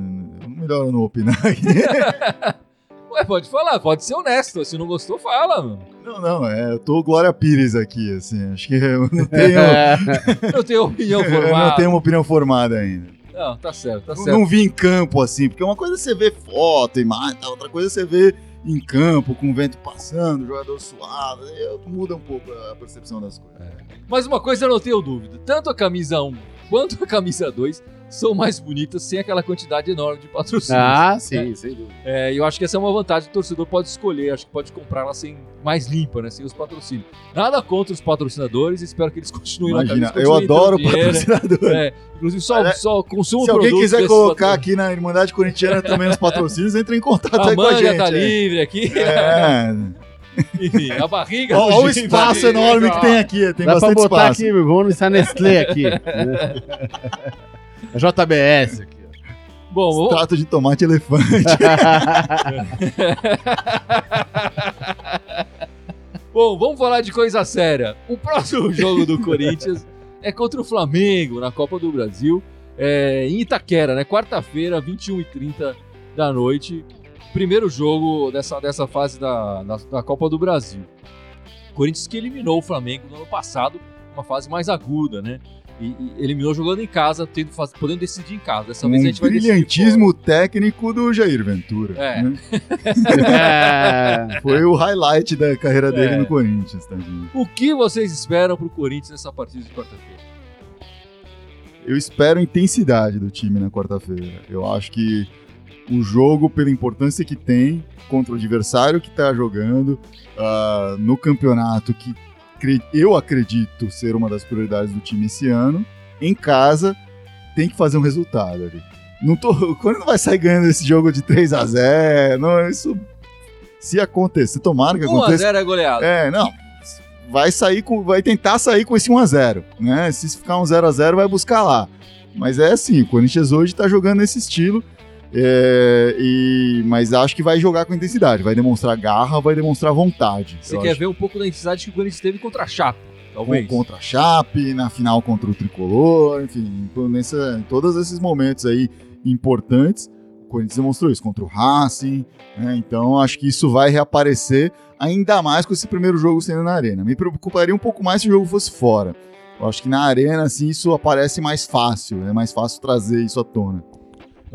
[SPEAKER 2] Melhor eu não opinar aqui. [laughs]
[SPEAKER 1] Ué, pode falar, pode ser honesto. Se não gostou, fala, mano.
[SPEAKER 2] Não, não, é, eu tô Glória Pires aqui, assim. Acho que eu não tenho, [laughs]
[SPEAKER 1] Não tenho opinião [laughs]
[SPEAKER 2] eu
[SPEAKER 1] formada.
[SPEAKER 2] não tenho uma opinião formada ainda.
[SPEAKER 1] Não, tá certo, tá
[SPEAKER 2] Não,
[SPEAKER 1] certo.
[SPEAKER 2] não vi em campo, assim, porque uma coisa é você vê foto, imagem, outra coisa é você vê em campo, com o vento passando, jogador suado, muda um pouco a percepção das coisas.
[SPEAKER 1] Mas uma coisa eu não tenho dúvida: tanto a camisa 1 quanto a camisa 2 são mais bonitas sem aquela quantidade enorme de patrocínios.
[SPEAKER 3] ah, sim, sem dúvida.
[SPEAKER 1] É, e eu acho que essa é uma vantagem o torcedor pode escolher. Acho que pode comprar ela sem, mais limpa, né? Sem os patrocínios. Nada contra os patrocinadores, espero que eles continuem
[SPEAKER 2] Imagina,
[SPEAKER 1] na camisa.
[SPEAKER 2] eu adoro
[SPEAKER 1] dinheiro.
[SPEAKER 2] patrocinador.
[SPEAKER 1] É, inclusive, só,
[SPEAKER 2] Olha,
[SPEAKER 1] só consuma
[SPEAKER 2] Se alguém quiser colocar aqui na Irmandade Corintiana também os patrocínios, entre em contato
[SPEAKER 1] A
[SPEAKER 2] aí com a
[SPEAKER 1] manga
[SPEAKER 2] gente.
[SPEAKER 1] tá
[SPEAKER 2] é.
[SPEAKER 1] livre aqui.
[SPEAKER 2] É. [laughs] [laughs]
[SPEAKER 1] Enfim, a barriga.
[SPEAKER 2] Olha o espaço
[SPEAKER 1] barriga.
[SPEAKER 2] enorme que tem aqui, tem
[SPEAKER 3] Dá pra
[SPEAKER 2] bastante
[SPEAKER 3] botar
[SPEAKER 2] espaço.
[SPEAKER 3] aqui, vamos nessa Nestlé aqui. [laughs] né? A JBS aqui.
[SPEAKER 1] Bom, vamos,
[SPEAKER 2] Extrato de tomate elefante. [laughs]
[SPEAKER 1] Bom, vamos falar de coisa séria. O próximo jogo do Corinthians é contra o Flamengo na Copa do Brasil, é, em Itaquera, né? Quarta-feira, 21h30 da noite. Primeiro jogo dessa, dessa fase da, da, da Copa do Brasil. Corinthians que eliminou o Flamengo no ano passado, uma fase mais aguda, né? E, e eliminou jogando em casa, tendo, faz- podendo decidir em casa. Dessa vez a
[SPEAKER 2] Um
[SPEAKER 1] gente vai
[SPEAKER 2] brilhantismo técnico do Jair Ventura.
[SPEAKER 1] É.
[SPEAKER 2] né? [laughs]
[SPEAKER 3] É,
[SPEAKER 2] Foi o highlight da carreira dele
[SPEAKER 1] É.
[SPEAKER 2] no Corinthians. tadinho.
[SPEAKER 1] fora. O que vocês esperam pro Corinthians nessa partida de quarta-feira?
[SPEAKER 2] Eu espero a intensidade do time na quarta-feira. Eu acho que o jogo, pela importância que tem contra o adversário que está jogando, ah, no campeonato que eu acredito ser uma das prioridades do time esse ano, em casa, tem que fazer um resultado ali. Não tô, o Corinthians não vai sair ganhando esse jogo de 3 a 0 não, isso se acontecer, tomara que aconteça.
[SPEAKER 1] 1x0 é goleada.
[SPEAKER 2] É, não. Vai sair com. Vai tentar sair com esse 1x0. Né? Se ficar um 0x0, vai buscar lá. Mas é assim, o Corinthians hoje tá jogando nesse estilo. É, e, mas acho que vai jogar com intensidade. Vai demonstrar garra, vai demonstrar vontade.
[SPEAKER 1] Você quer
[SPEAKER 2] acho
[SPEAKER 1] ver um pouco da intensidade que o Corinthians teve contra a Chape, talvez?
[SPEAKER 2] Contra a Chape, na final contra o Tricolor, enfim, nessa, em todos esses momentos aí importantes, o Corinthians demonstrou isso contra o Racing, né? Então acho que isso vai reaparecer ainda mais com esse primeiro jogo sendo na arena. Me preocuparia um pouco mais se o jogo fosse fora. Eu acho que na arena, assim, isso aparece mais fácil, é mais fácil trazer isso à tona.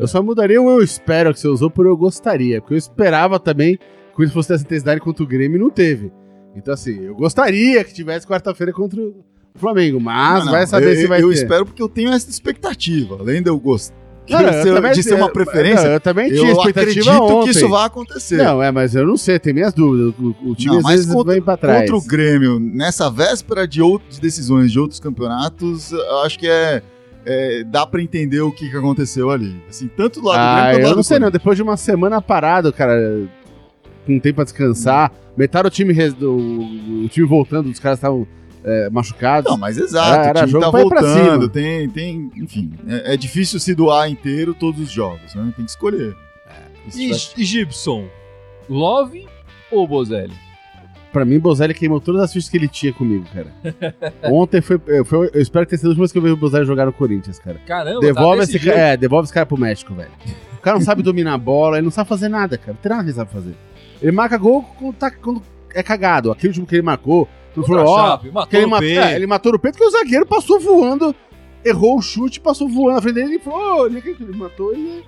[SPEAKER 3] Eu só mudaria o eu espero que você usou por eu gostaria. Porque eu esperava também que o Corinthians fosse ter essa intensidade contra o Grêmio e não teve. Então, assim, eu gostaria que tivesse quarta-feira contra o Flamengo. Mas
[SPEAKER 2] Não, não,
[SPEAKER 3] vai saber
[SPEAKER 2] eu,
[SPEAKER 3] se vai
[SPEAKER 2] eu
[SPEAKER 3] ter.
[SPEAKER 2] espero porque eu tenho essa expectativa. Além de eu gostar
[SPEAKER 3] Não, eu
[SPEAKER 2] de,
[SPEAKER 3] também-
[SPEAKER 2] de ser uma preferência,
[SPEAKER 3] Não, eu também tinha
[SPEAKER 2] eu
[SPEAKER 3] expectativa
[SPEAKER 2] acredito
[SPEAKER 3] ontem.
[SPEAKER 2] que isso vai acontecer.
[SPEAKER 3] Não, é, mas eu não sei, tem minhas dúvidas. O, o time
[SPEAKER 2] Não,
[SPEAKER 3] às vezes
[SPEAKER 2] contra-
[SPEAKER 3] vem pra trás.
[SPEAKER 2] Contra o Grêmio, nessa véspera de, out- de decisões de outros campeonatos, eu acho que é, é, dá pra entender o que, que aconteceu ali. Assim, tanto do lado do
[SPEAKER 3] Ah,
[SPEAKER 2] Grêmio quanto do
[SPEAKER 3] eu
[SPEAKER 2] lado
[SPEAKER 3] não
[SPEAKER 2] do
[SPEAKER 3] sei não. Depois de uma semana parado, cara, com tempo pra descansar, metade do time, res- do, o time voltando, os caras estavam é, machucados.
[SPEAKER 2] Não, mas exato,
[SPEAKER 3] Era- era
[SPEAKER 2] o time
[SPEAKER 3] jogo
[SPEAKER 2] tá voltando,
[SPEAKER 3] cima.
[SPEAKER 2] tem, tem, enfim, é, é difícil se doar inteiro todos os jogos, né? Tem que escolher. Isso
[SPEAKER 1] E,
[SPEAKER 2] vai-
[SPEAKER 1] e Gibson, Love ou Bozelli?
[SPEAKER 3] Pra mim, Bozelli queimou todas as fichas que ele tinha comigo, cara. [laughs] Ontem foi, é, foi- Eu espero que tenha sido a última vez que eu vi o Bozelli jogar no Corinthians, cara.
[SPEAKER 1] Caramba,
[SPEAKER 3] Devolve
[SPEAKER 1] tá
[SPEAKER 3] esse cara. É, devolve esse cara pro México, velho. O cara não sabe dominar a bola, ele não sabe fazer nada, cara. Não tem nada que ele sabe fazer. Ele marca gol quando, tá- quando é cagado. Aquele último que ele marcou, não falou, ó. Que
[SPEAKER 1] matou
[SPEAKER 3] ele, é, ele matou no peito porque o zagueiro passou voando, errou o chute, passou voando na frente dele e falou, nem acredito, ele matou ele.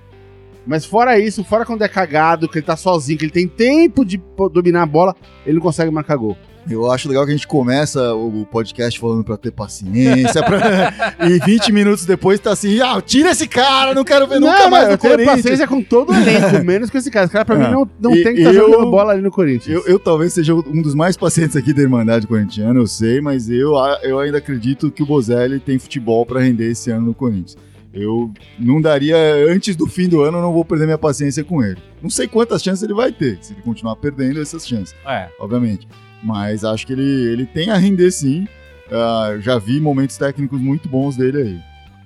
[SPEAKER 3] Mas fora isso, fora quando é cagado, que ele tá sozinho, que ele tem tempo de dominar a bola, ele não consegue marcar gol.
[SPEAKER 2] Eu acho legal que a gente começa o podcast falando pra ter paciência, pra- [laughs] e 20 minutos depois tá assim, ah, tira esse cara, não quero ver nunca
[SPEAKER 3] não,
[SPEAKER 2] mais
[SPEAKER 3] mas
[SPEAKER 2] no
[SPEAKER 3] eu
[SPEAKER 2] Corinthians.
[SPEAKER 3] paciência com todo o elenco, [laughs] menos com esse cara. Esse cara pra
[SPEAKER 2] Ah.
[SPEAKER 3] mim não, não
[SPEAKER 2] E-
[SPEAKER 3] tem que estar
[SPEAKER 2] eu-
[SPEAKER 3] jogando bola ali no Corinthians.
[SPEAKER 2] Eu, eu talvez seja um dos mais pacientes aqui da Irmandade Corintiana, eu sei, mas eu, eu ainda acredito que o Bozelli tem futebol pra render esse ano no Corinthians. Eu não daria, antes do fim do ano, eu não vou perder minha paciência com ele. Não sei quantas chances ele vai ter, se ele continuar perdendo essas chances,
[SPEAKER 1] É.
[SPEAKER 2] obviamente. Mas acho que ele, ele tem a render sim. Ah, já vi momentos técnicos muito bons dele aí.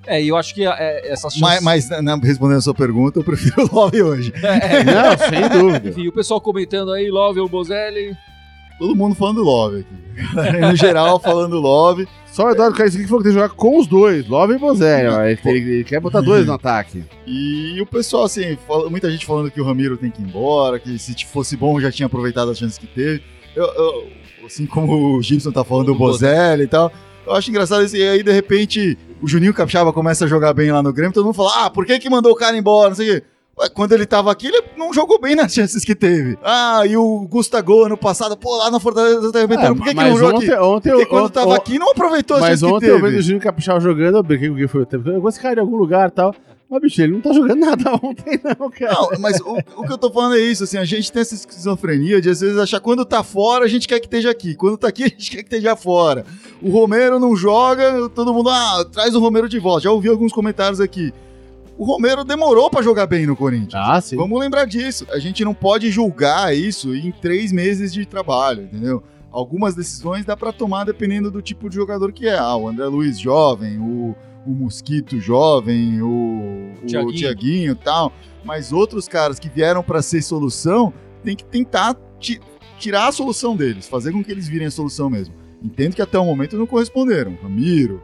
[SPEAKER 1] É, e eu acho que é, essas
[SPEAKER 2] Mas,
[SPEAKER 1] chances...
[SPEAKER 2] mas, né, respondendo a sua pergunta, eu prefiro o Love hoje.
[SPEAKER 1] É, é.
[SPEAKER 3] Não, sem dúvida.
[SPEAKER 1] Enfim, o pessoal comentando aí, Love ou Bozelli.
[SPEAKER 2] Todo mundo falando Love aqui. no geral, falando Love.
[SPEAKER 3] Só o Eduardo Caio que falou que tem que jogar com os dois, Love e Bozelli. Ele, ele- ele quer botar dois no ataque.
[SPEAKER 2] E o pessoal, assim, fala- muita gente falando que o Ramiro tem que ir embora, que se fosse bom já tinha aproveitado as chances que teve. Eu, eu- assim como o Gibson tá falando do
[SPEAKER 1] Do
[SPEAKER 2] Bozelli e tal. Eu acho engraçado isso. E aí, de repente, o Juninho Capixaba começa a jogar bem lá no Grêmio, todo mundo fala, ah, por que que mandou o cara embora? Não sei o quê. Quando ele tava aqui, ele não jogou bem nas chances que teve. Ah, e o Gustavo ano passado, pô, lá na Fortaleza tá arrebentando. por que, que
[SPEAKER 3] mas
[SPEAKER 2] não jogou
[SPEAKER 3] ontem,
[SPEAKER 2] aqui?
[SPEAKER 3] ontem,
[SPEAKER 2] Porque quando
[SPEAKER 3] ontem-
[SPEAKER 2] tava
[SPEAKER 3] ontem-
[SPEAKER 2] aqui, não aproveitou as
[SPEAKER 3] Mas
[SPEAKER 2] chances que
[SPEAKER 3] ontem eu
[SPEAKER 2] teve.
[SPEAKER 3] vendo o Júnior Caprichal jogando, eu brinquei com o que foi o tempo. Eu vou esse cara em algum lugar e tal. Mas, bicho, ele não tá jogando nada [laughs] ontem, não, cara.
[SPEAKER 2] Não, mas o, o que eu tô falando é isso, assim, a gente tem essa esquizofrenia de às vezes achar quando tá fora a gente quer que esteja aqui, quando tá aqui [laughs] a gente quer que esteja fora. O Romero não joga, todo mundo, ah, traz o Romero de volta. Já ouvi alguns comentários aqui. O Romero demorou pra jogar bem no Corinthians.
[SPEAKER 3] Ah, sim.
[SPEAKER 2] Vamos lembrar disso. A gente não pode julgar isso em três meses de trabalho, entendeu? Algumas decisões dá pra tomar dependendo do tipo de jogador que é. Ah, o André Luiz jovem, o, o Mosquito jovem, o, o
[SPEAKER 1] Thiaguinho.
[SPEAKER 2] Tiaguinho e tal. Mas outros caras que vieram pra ser solução, tem que tentar ti- tirar a solução deles, fazer com que eles virem a solução mesmo. Entendo que até o momento não corresponderam. Ramiro,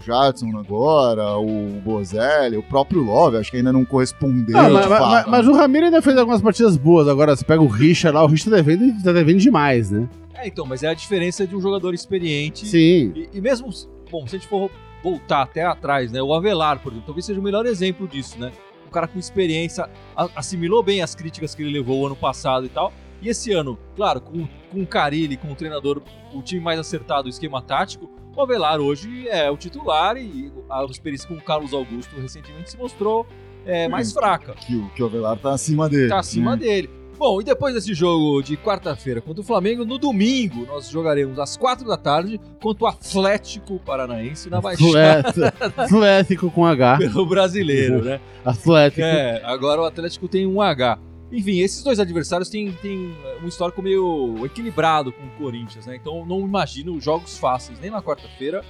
[SPEAKER 2] Jadson agora, o Bozelli, o próprio Love, acho que ainda não correspondeu.
[SPEAKER 3] Não,
[SPEAKER 2] de
[SPEAKER 3] mas, mas-
[SPEAKER 2] fato.
[SPEAKER 3] mas o Ramiro ainda fez algumas partidas boas. Agora, você pega o Richard lá, o Richard tá devendo, tá devendo demais, né?
[SPEAKER 1] É, então, mas é a diferença de um jogador experiente.
[SPEAKER 3] Sim.
[SPEAKER 1] E, e mesmo, bom, se a gente for voltar até atrás, né? O Avelar, por exemplo, talvez seja o melhor exemplo disso, né? Um cara com experiência, assimilou bem as críticas que ele levou o ano passado e tal. E esse ano, claro, com, com o Carilli, com o treinador, o time mais acertado, o esquema tático, o Avelar hoje é o titular e a experiência com o Carlos Augusto recentemente se mostrou é, mais
[SPEAKER 2] Hum.
[SPEAKER 1] fraca.
[SPEAKER 2] que, o- que o Avelar tá acima dele.
[SPEAKER 1] Tá acima
[SPEAKER 2] né?
[SPEAKER 1] dele. Bom, e depois desse jogo de quarta-feira contra o Flamengo, no domingo nós jogaremos às quatro da tarde contra o Atlético Paranaense na Baixada
[SPEAKER 3] Atlético, Atlético com H. [laughs]
[SPEAKER 1] pelo brasileiro, né?
[SPEAKER 3] Atlético.
[SPEAKER 1] É, agora o Atlético tem um H. Enfim, esses dois adversários têm, têm um histórico meio equilibrado com o Corinthians, né? Então não imagino jogos fáceis nem na quarta-feira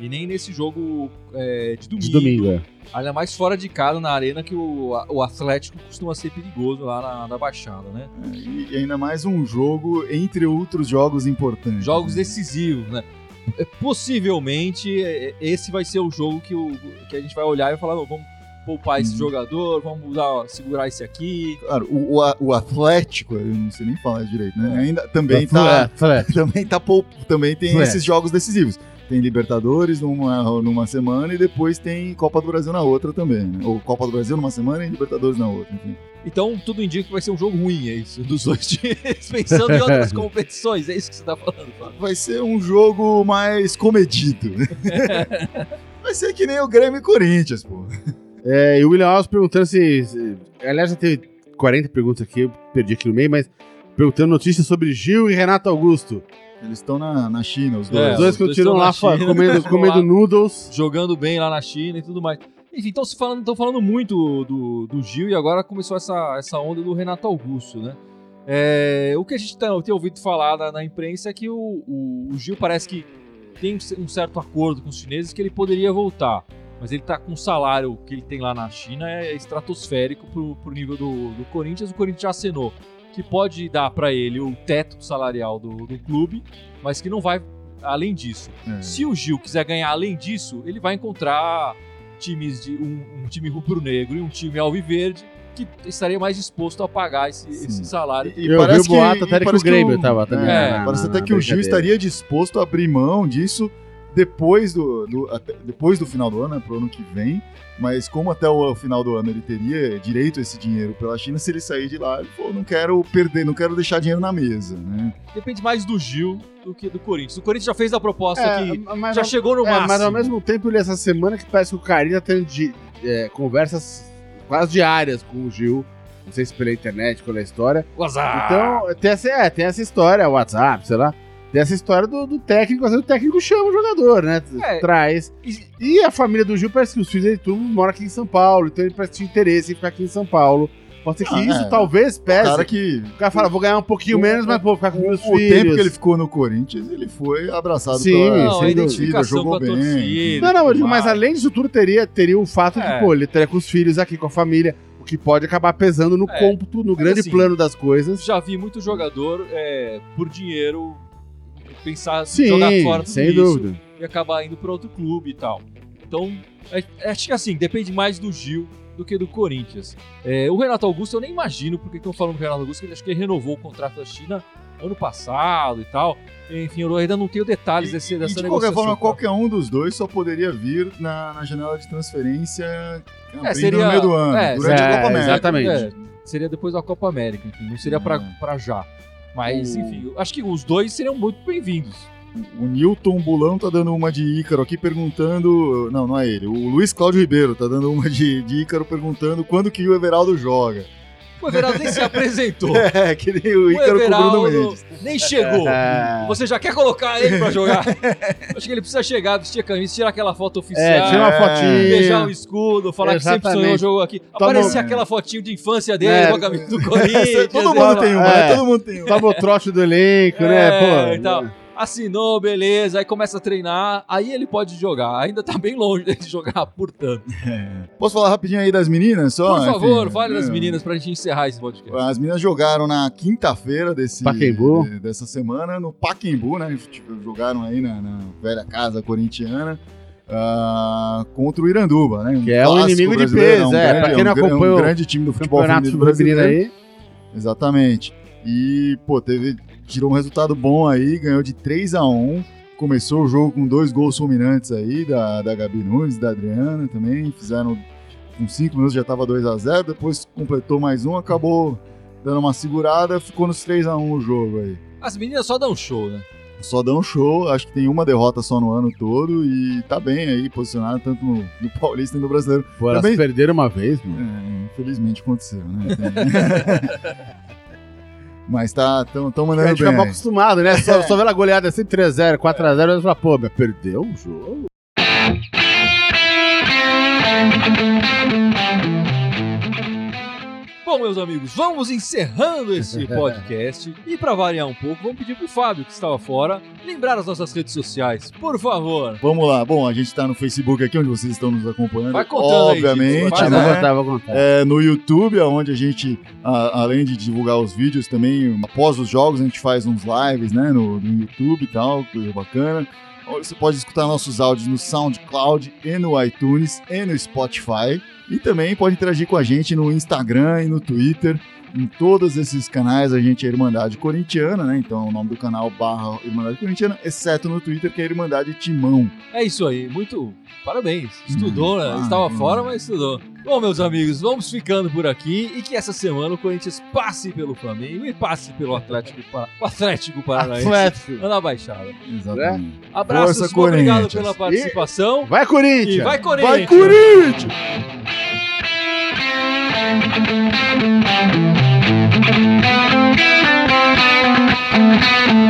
[SPEAKER 1] e nem nesse jogo é, de domingo.
[SPEAKER 3] De domingo, é.
[SPEAKER 1] Ainda mais fora de casa na arena que o, o Atlético costuma ser perigoso lá na, na Baixada, né?
[SPEAKER 2] E, e ainda mais um jogo entre outros jogos importantes.
[SPEAKER 1] Jogos
[SPEAKER 2] né?
[SPEAKER 1] decisivos, né? É, Possivelmente é, esse vai ser o jogo que, o, que a gente vai olhar e falar, "Não, vamos poupar esse
[SPEAKER 2] Uhum.
[SPEAKER 1] jogador, vamos usar, segurar esse aqui.
[SPEAKER 2] Claro, o, o, o Atlético, eu não sei nem falar direito, né? Ainda também
[SPEAKER 3] É,
[SPEAKER 2] tá.
[SPEAKER 3] Atlético. [laughs]
[SPEAKER 2] Também tá pou- também tem esses jogos decisivos. Tem Libertadores numa, numa semana e depois tem Copa do Brasil na outra também. Né? Ou Copa do Brasil numa semana e Libertadores na outra, enfim.
[SPEAKER 1] Então tudo indica que vai ser um jogo ruim, é isso, dos dois [laughs] times, pensando em outras [laughs] competições, é isso que você tá falando, Fábio?
[SPEAKER 2] Vai ser um jogo mais comedido. Vai ser que nem o Grêmio e Corinthians, pô.
[SPEAKER 3] É, e o William Alves perguntando se, se- Aliás, já teve 40 perguntas aqui, eu perdi aqui no meio, mas perguntando notícias sobre Gil e Renato Augusto.
[SPEAKER 2] Eles estão na, na China, os
[SPEAKER 1] É,
[SPEAKER 2] dois.
[SPEAKER 3] Os dois
[SPEAKER 1] os dois
[SPEAKER 3] continuam lá
[SPEAKER 1] China,
[SPEAKER 3] comendo, [laughs] comendo
[SPEAKER 1] lá.
[SPEAKER 3] noodles.
[SPEAKER 1] Jogando bem lá na China e tudo mais. Enfim, estão falando, falando muito do, do Gil e agora começou essa, essa onda do Renato Augusto, né? É, o que a gente tá- tem ouvido falar na, na imprensa é que o, o- o Gil parece que tem um certo acordo com os chineses que ele poderia voltar. Mas ele tá com o salário que ele tem lá na China é estratosférico pro, pro nível do, do Corinthians. O Corinthians já acenou que pode dar para ele o teto salarial do, do clube, mas que não vai além disso.
[SPEAKER 2] É.
[SPEAKER 1] Se o Gil quiser ganhar além disso, ele vai encontrar times de um, um time rubro-negro e um time alviverde que estaria mais disposto a pagar esse, esse salário.
[SPEAKER 2] E
[SPEAKER 3] Eu vi o boato até que o
[SPEAKER 2] parece
[SPEAKER 3] Grêmio
[SPEAKER 2] o-
[SPEAKER 3] tava também
[SPEAKER 2] é,
[SPEAKER 1] na-
[SPEAKER 2] parece até que o Gil estaria disposto a abrir mão disso depois do, do- até- depois do final do ano, né, pro ano que vem. Mas como até o final do ano ele teria direito a esse dinheiro pela China, se ele sair de lá, ele falou, não quero perder, não quero deixar dinheiro na mesa, né?
[SPEAKER 1] Depende mais do Gil do que do Corinthians. O Corinthians já fez a proposta
[SPEAKER 3] É,
[SPEAKER 1] que
[SPEAKER 3] mas,
[SPEAKER 1] já chegou no
[SPEAKER 3] é,
[SPEAKER 1] máximo.
[SPEAKER 3] mas ao mesmo tempo, ele, essa semana que parece que o Carinho tá tendo de, é, conversas quase diárias com o Gil. Não sei se pela internet, pela história.
[SPEAKER 1] O azar.
[SPEAKER 3] Então, tem essa, é, tem essa história, WhatsApp, sei lá. Tem essa história do, do técnico, às vezes o técnico chama o jogador, né?
[SPEAKER 1] É.
[SPEAKER 3] Traz.
[SPEAKER 1] E-
[SPEAKER 3] a família do Gil parece que os filhos dele tudo moram aqui em São Paulo, então ele parece que tinha interesse em ficar aqui em São Paulo. Pode ser que
[SPEAKER 2] Ah,
[SPEAKER 3] isso
[SPEAKER 2] é.
[SPEAKER 3] talvez
[SPEAKER 2] O
[SPEAKER 3] pese.
[SPEAKER 2] cara que.
[SPEAKER 3] O cara fala, vou ganhar um pouquinho
[SPEAKER 2] O-
[SPEAKER 3] menos, mas pô, vou ficar com meus
[SPEAKER 2] O
[SPEAKER 3] filhos.
[SPEAKER 2] tempo que ele ficou no Corinthians, ele foi abraçado
[SPEAKER 3] Sim,
[SPEAKER 2] pela
[SPEAKER 1] Não, a
[SPEAKER 3] sem
[SPEAKER 1] identificação
[SPEAKER 2] jogou
[SPEAKER 1] com a
[SPEAKER 2] bem.
[SPEAKER 1] torcida.
[SPEAKER 3] Não, não, eu digo, mas além disso tudo, teria, teria o fato
[SPEAKER 1] É.
[SPEAKER 3] de, pô, ele estaria com os filhos aqui, com a família, o que pode acabar pesando no
[SPEAKER 1] É.
[SPEAKER 3] cômputo, no
[SPEAKER 1] Mas
[SPEAKER 3] grande
[SPEAKER 1] assim,
[SPEAKER 3] plano das coisas.
[SPEAKER 1] Já vi muito jogador é, por dinheiro pensar em
[SPEAKER 3] Sim,
[SPEAKER 1] jogar fora tudo
[SPEAKER 3] sem
[SPEAKER 1] isso
[SPEAKER 3] dúvida.
[SPEAKER 1] e acabar indo para outro clube e tal. Então, é- é- acho que assim, depende mais do Gil do que do Corinthians. É, o Renato Augusto, eu nem imagino porque estão falando do Renato Augusto, que ele acho que ele renovou o contrato da China ano passado e tal. Enfim, eu ainda não tenho detalhes desse,
[SPEAKER 2] E,
[SPEAKER 1] dessa
[SPEAKER 2] de qualquer
[SPEAKER 1] negociação.
[SPEAKER 2] forma, qualquer um dos dois só poderia vir na, na janela de transferência
[SPEAKER 1] É, seria-
[SPEAKER 2] no meio do ano,
[SPEAKER 1] é,
[SPEAKER 2] durante a
[SPEAKER 3] é,
[SPEAKER 2] Copa América.
[SPEAKER 3] exatamente.
[SPEAKER 1] É, seria depois da Copa América, enfim, não seria
[SPEAKER 2] Hum.
[SPEAKER 1] pra já. Mas,
[SPEAKER 2] O-
[SPEAKER 1] enfim, acho que os dois seriam muito bem-vindos.
[SPEAKER 2] O Newton Bulão tá dando uma de Ícaro aqui perguntando. Não, não é ele. O Luiz Cláudio Ribeiro tá dando uma de, de Ícaro perguntando quando que o Everaldo joga.
[SPEAKER 1] O Everaldo nem se apresentou. [laughs]
[SPEAKER 2] É, que nem o
[SPEAKER 1] O
[SPEAKER 2] Ícaro com o Bruno
[SPEAKER 1] Everaldo
[SPEAKER 2] Mendes.
[SPEAKER 1] nem chegou.
[SPEAKER 3] É.
[SPEAKER 1] Você já quer colocar ele pra jogar? Acho que ele precisa chegar, vestir a camisa, tirar aquela foto oficial,
[SPEAKER 3] É, tira uma
[SPEAKER 2] É,
[SPEAKER 3] fotinha.
[SPEAKER 1] beijar o escudo, falar que sempre
[SPEAKER 3] Exatamente.
[SPEAKER 1] sonhou jogo aqui.
[SPEAKER 3] Toma-
[SPEAKER 1] Aparecer aquela fotinho de infância dele
[SPEAKER 3] É.
[SPEAKER 1] com a camisa do [laughs] Corinthians.
[SPEAKER 2] Todo mundo tem uma,
[SPEAKER 3] É.
[SPEAKER 2] né? Todo mundo tem uma.
[SPEAKER 3] Toma o trote do elenco,
[SPEAKER 1] É,
[SPEAKER 3] né? Pô.
[SPEAKER 1] então. Assinou, beleza, aí começa a treinar, aí ele pode jogar. Ainda tá bem longe de [laughs] jogar, portanto.
[SPEAKER 2] Posso falar rapidinho aí das meninas só?
[SPEAKER 1] Por favor,
[SPEAKER 2] Enfim,
[SPEAKER 1] fale das
[SPEAKER 2] é.
[SPEAKER 1] meninas pra gente encerrar esse podcast.
[SPEAKER 2] As meninas jogaram na quinta-feira desse
[SPEAKER 3] Pacaembu.
[SPEAKER 2] de- dessa semana no Paquembu, né? Tipo, Jogaram aí na, na velha casa corintiana ah, contra o Iranduba, né? Um
[SPEAKER 3] Que é um
[SPEAKER 2] clássico
[SPEAKER 3] inimigo de
[SPEAKER 2] brasileiro,
[SPEAKER 3] peso,
[SPEAKER 2] um
[SPEAKER 3] é,
[SPEAKER 2] grande-
[SPEAKER 3] pra quem não
[SPEAKER 2] um
[SPEAKER 3] acompanha
[SPEAKER 2] um
[SPEAKER 3] o
[SPEAKER 2] grande time do futebol
[SPEAKER 3] Campeonato
[SPEAKER 2] brasileiro.
[SPEAKER 3] aí.
[SPEAKER 2] Exatamente. E, pô, teve, tirou um resultado bom aí, ganhou de 3 a 1 Começou o jogo com dois gols fulminantes aí, da, da Gabi Nunes, da Adriana também. Fizeram com 5 minutos já tava 2 a 0 depois completou mais um, acabou dando uma segurada, ficou nos 3 a 1 o jogo aí.
[SPEAKER 1] As meninas só dão show, né?
[SPEAKER 2] Só um show, acho que tem uma derrota só no ano todo e tá bem aí, posicionado tanto no, no Paulista e no Brasileiro.
[SPEAKER 3] Pô, elas
[SPEAKER 2] Também-
[SPEAKER 3] perderam uma vez, mano.
[SPEAKER 2] É, infelizmente aconteceu, né? [laughs] [laughs] Mas tá, tão, tão
[SPEAKER 3] A
[SPEAKER 2] mandando
[SPEAKER 3] gente fica mal
[SPEAKER 2] bem.
[SPEAKER 3] acostumado, né? Só, só vendo a goleada assim, 3x0, 4x0, você fala, pô, mas perdeu o jogo?
[SPEAKER 1] Bom, meus amigos, vamos encerrando esse [laughs] podcast. E pra variar um pouco, vamos pedir pro Fábio, que estava fora, lembrar as nossas redes sociais, por favor.
[SPEAKER 2] Vamos lá, bom, a gente tá no Facebook aqui, onde vocês estão nos acompanhando.
[SPEAKER 1] Vai contando aí,
[SPEAKER 2] Obviamente,
[SPEAKER 3] Tá,
[SPEAKER 1] vai
[SPEAKER 3] vou
[SPEAKER 2] né?
[SPEAKER 3] contar, vou contar.
[SPEAKER 2] É, no YouTube, onde a gente, a- além de divulgar os vídeos, também, após os jogos, a gente faz uns lives, né, no, no YouTube e tal, coisa bacana. Você pode escutar nossos áudios no SoundCloud e no iTunes e no Spotify. E também pode interagir com a gente no Instagram e no Twitter. Em todos esses canais a gente é Irmandade Corintiana, né? Então o nome do canal barra Irmandade Corintiana, exceto no Twitter, que é Irmandade Timão.
[SPEAKER 1] É isso aí, muito parabéns. Estudou, né?
[SPEAKER 2] Hum,
[SPEAKER 1] Estava
[SPEAKER 2] ah,
[SPEAKER 1] fora, mas estudou. Bom, meus amigos, vamos ficando por aqui e que essa semana o Corinthians passe pelo Flamengo e passe pelo Atlético, Para... o Atlético Paranaense.
[SPEAKER 3] Atlético.
[SPEAKER 1] Na Baixada.
[SPEAKER 2] Exatamente.
[SPEAKER 1] Abraços,
[SPEAKER 2] Força,
[SPEAKER 1] obrigado pela participação.
[SPEAKER 3] Vai, Corinthians!
[SPEAKER 1] E vai, Corinthians!
[SPEAKER 2] Vai, Corinthians! Thank you.